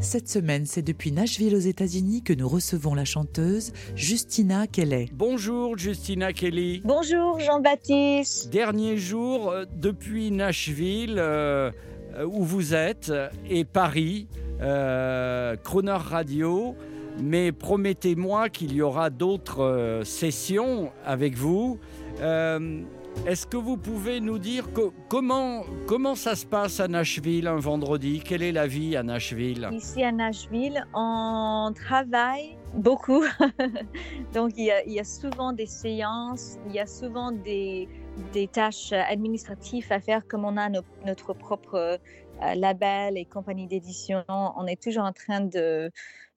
Cette semaine, c'est depuis Nashville aux États-Unis que nous recevons la chanteuse Justina Kelly. Bonjour Justina Kelly. Bonjour Jean-Baptiste. Dernier jour euh, depuis Nashville, euh, euh, où vous êtes, et Paris, euh, Croner Radio. Mais promettez-moi qu'il y aura d'autres sessions avec vous. Est-ce que vous pouvez nous dire co- comment, comment ça se passe à Nashville un vendredi? Quelle est la vie à Nashville? Ici à Nashville, on travaille beaucoup. Donc il y, a, souvent des séances, il y a souvent des, tâches administratives à faire comme on a no- notre propre euh, label et compagnie d'édition. On est toujours en train de,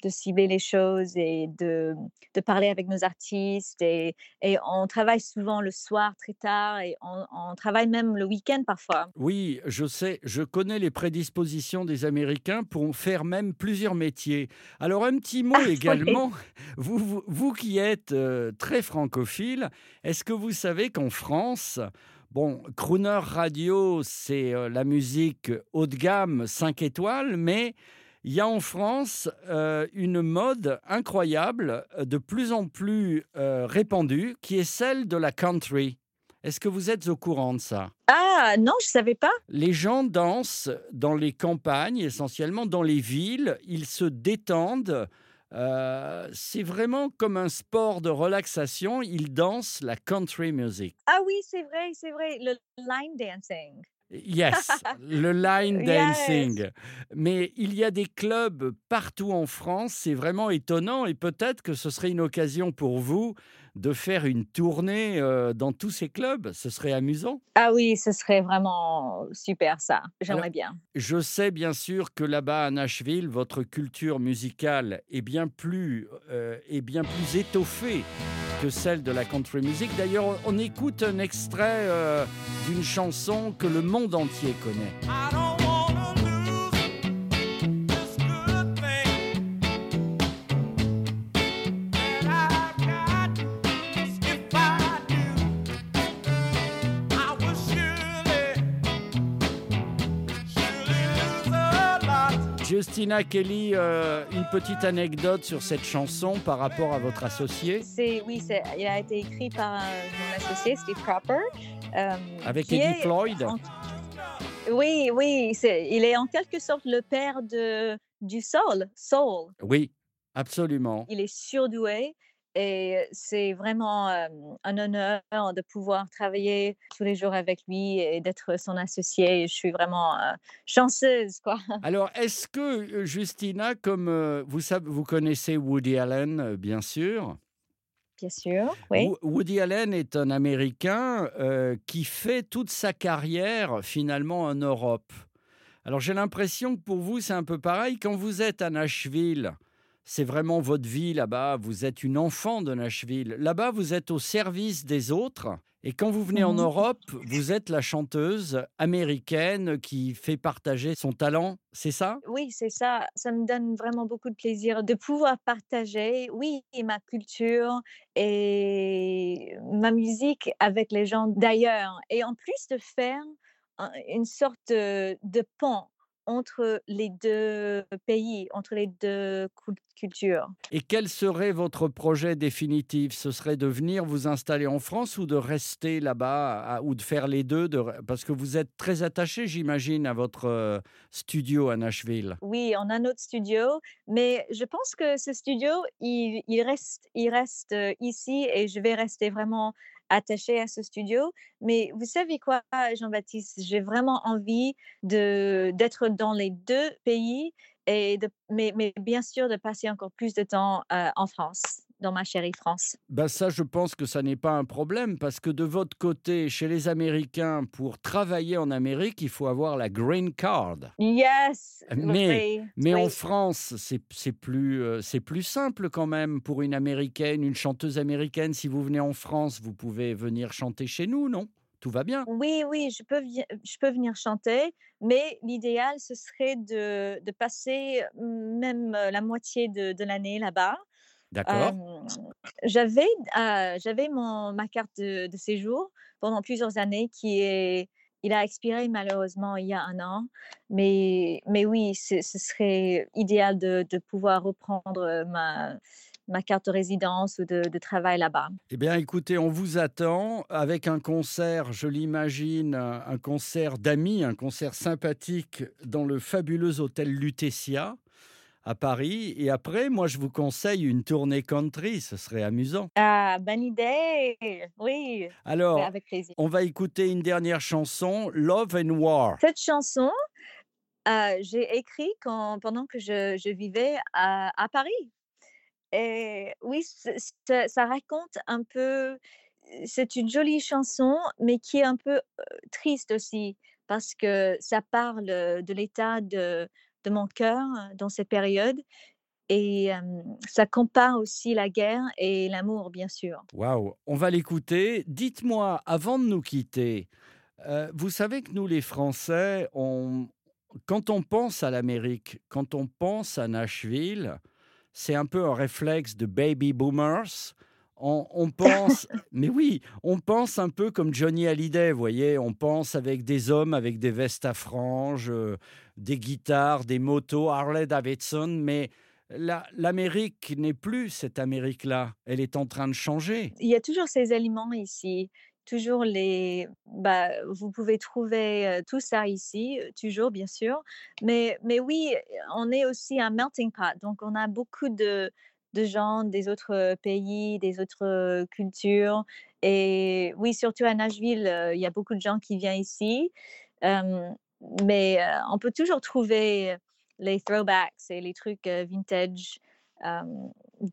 de cibler les choses et de, de parler avec nos artistes. Et, et on travaille souvent le soir très tard et on, on travaille même le week-end parfois. Oui, je sais, je connais les prédispositions des Américains pour faire même plusieurs métiers. Alors un petit mot oui. également, vous, vous, vous qui êtes euh, très francophile, est-ce que vous savez qu'en France, bon, Crooner Radio, c'est euh, la musique haut de gamme 5 étoiles, mais il y a en France euh, une mode incroyable, euh, de plus en plus euh, répandue, qui est celle de la country. Est-ce que vous êtes au courant de ça? Ah non, je savais pas. les gens dansent dans les campagnes, essentiellement dans les villes. Ils se détendent. Euh, c'est vraiment comme un sport de relaxation. Ils dansent la country music. Ah oui, c'est vrai, c'est vrai, le line dancing. Yes, le line Yes. dancing. Mais il y a des clubs partout en France. C'est vraiment étonnant. Et peut-être que ce serait une occasion pour vous de faire une tournée euh, dans tous ces clubs? Ce serait amusant. Ah oui, ce serait vraiment super ça. J'aimerais bien. Je sais bien sûr que là-bas à Nashville, votre culture musicale est bien plus, euh, est bien plus étoffée que celle de la country music. D'ailleurs, on, on écoute un extrait euh, d'une chanson que le monde entier connaît. Justina Kelly, euh, une petite anecdote sur cette chanson par rapport à votre associé C'est oui, c'est il a été écrit par euh, mon associé Steve Cropper. euh, avec Eddie est Floyd. en- Oui, oui, il est en quelque sorte le père de du soul, soul. Oui, absolument. Il est surdoué et c'est vraiment euh, un honneur de pouvoir travailler tous les jours avec lui et d'être son associé. Je suis vraiment euh, chanceuse, quoi. Alors, est-ce que Justina, comme euh, vous savez, vous connaissez Woody Allen, bien sûr? Bien sûr, oui. Woody Allen est un Américain euh, qui fait toute sa carrière finalement en Europe. Alors j'ai l'impression que pour vous c'est un peu pareil. Quand vous êtes à Nashville, c'est vraiment votre vie là-bas. Vous êtes une enfant de Nashville. Là-bas, vous êtes au service des autres. Et quand vous venez en. Europe, vous êtes la chanteuse américaine qui fait partager son talent. C'est ça? Oui, c'est ça. Ça me donne vraiment beaucoup de plaisir de pouvoir partager, oui, ma culture et ma musique avec les gens d'ailleurs. Et en plus de faire un- une sorte de, de pont entre les deux pays, entre les deux cul- cultures. Et quel serait votre projet définitif? Ce serait de venir vous installer en France ou de rester là-bas ou de faire les deux de- Parce que vous êtes très attaché, j'imagine, à votre euh, studio à Nashville. Oui, on a notre studio, mais je pense que ce studio, il, il reste, il reste euh, ici et je vais rester vraiment attachée à ce studio. Mais vous savez quoi, Jean-Baptiste, j'ai vraiment envie d'être dans les deux pays et de, mais, mais bien sûr de passer encore plus de temps euh, en France. Dans ma chérie France. Ben ça, je pense que ça n'est pas un problème parce que de votre côté, chez les Américains, pour travailler en Amérique, il faut avoir la green card. Yes. Mais- oui, Mais oui. en France, c'est plus, euh, c'est plus simple quand même pour une américaine, une chanteuse américaine. Si vous venez en France, vous pouvez venir chanter chez nous, non? Tout va bien. Oui, oui, je peux, je peux venir chanter, mais l'idéal, ce serait de, de passer mm, même euh, la moitié de, de l'année là-bas. D'accord j'avais j'avais mon ma carte de, de séjour pendant plusieurs années qui est il a expiré malheureusement il y a un an mais mais oui ce serait idéal de, de pouvoir reprendre ma ma carte de résidence ou de, de travail là-bas. Eh bien, écoutez, on vous attend avec un concert, je l'imagine, un concert d'amis, un concert sympathique dans le fabuleux hôtel Lutetia à Paris. Et après, moi, je vous conseille une tournée country, ce serait amusant. Ah, bonne idée. Oui, Alors, avec plaisir. on va écouter une dernière chanson, Love and War. Cette chanson, euh, j'ai écrit quand, pendant que je, je vivais à, à Paris. Et oui, ça raconte un peu, c'est une jolie chanson, mais qui est un peu euh, triste aussi, parce que ça parle de l'état de, de mon cœur dans cette période. Et ça compare aussi la guerre et l'amour, bien sûr. Waouh, on va l'écouter. Dites-moi, avant de nous quitter, vous savez que nous, les Français, on, quand on pense à l'Amérique, quand on pense à Nashville, c'est un peu un réflexe de baby boomers. On, pense, mais oui, on pense un peu comme Johnny Hallyday, vous voyez, on pense avec des hommes avec des vestes à franges, euh, des guitares, des motos, Harley Davidson, mais la- l'Amérique n'est plus cette Amérique-là. Elle est en train de changer. Il y a toujours ces éléments ici, toujours les. Bah, vous pouvez trouver euh, tout ça ici, toujours bien sûr. Mais, mais oui, on est aussi un melting pot. Donc, on a beaucoup de, de gens des autres pays, des autres cultures. Et oui, surtout à Nashville, il y a beaucoup de gens qui viennent ici. Mais on peut toujours trouver les throwbacks et les trucs vintage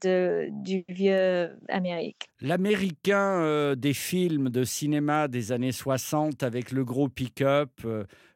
de, du vieux Amérique. L'américain des films de cinéma des années 60 avec le gros pick-up,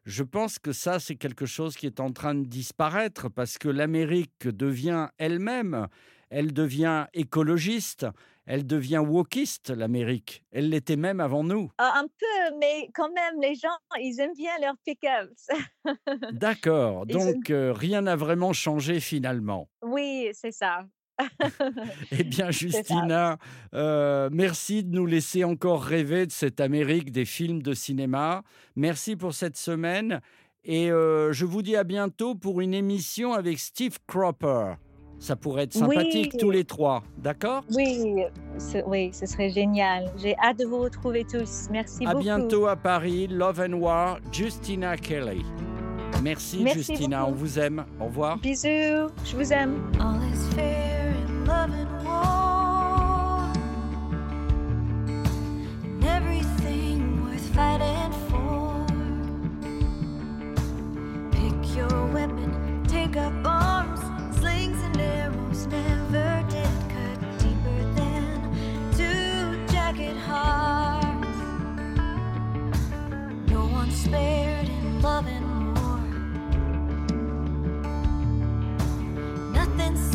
je pense que ça, c'est quelque chose qui est en train de disparaître parce que l'Amérique devient elle-même, elle devient écologiste, elle devient wokiste, l'Amérique. Elle l'était même avant nous. Ah, Un peu, mais quand même, les gens, ils aiment bien leurs pick-ups. D'accord, donc euh, rien n'a vraiment changé finalement. oui, c'est ça. Eh bien. Justina, euh, merci de nous laisser encore rêver de cette Amérique des films de cinéma. Merci pour cette semaine. Et euh, je vous dis à bientôt pour une émission avec Steve Cropper. Ça pourrait être sympathique Oui. tous les trois, d'accord? Oui, ce, oui, ce serait génial. J'ai hâte de vous retrouver tous. Merci À beaucoup. bientôt à Paris, Love and War, Justina Kelly. Merci, Merci Justina, beaucoup. on vous aime. Au revoir. Bisous, je vous aime. All is fair in love and war,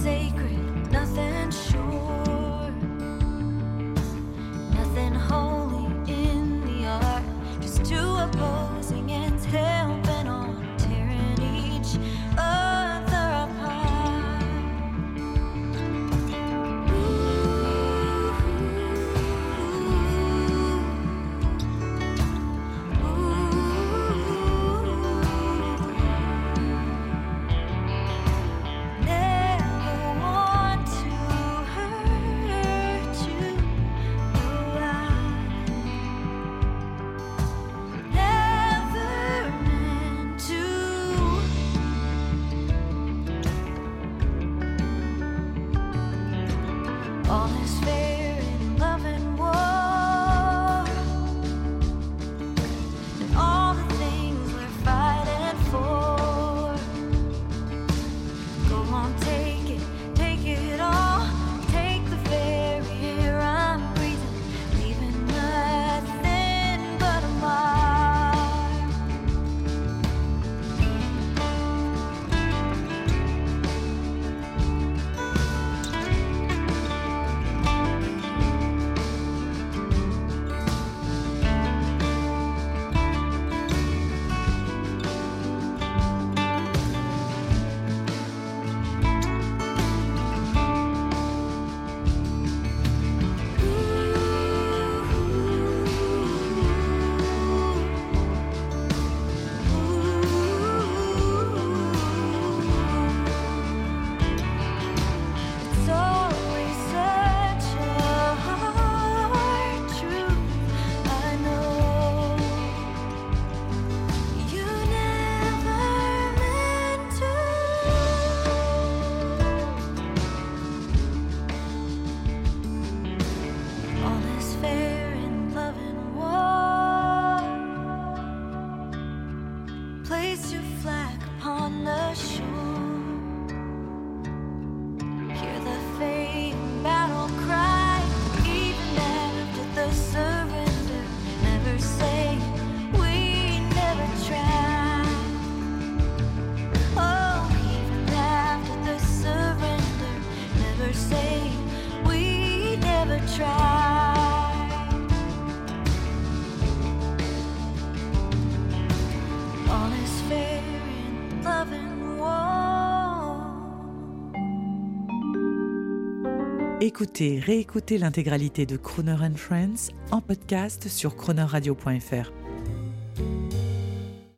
sacred, black upon the shore. Écoutez, réécoutez l'intégralité de Crooner and Friends en podcast sur croonerradio.fr.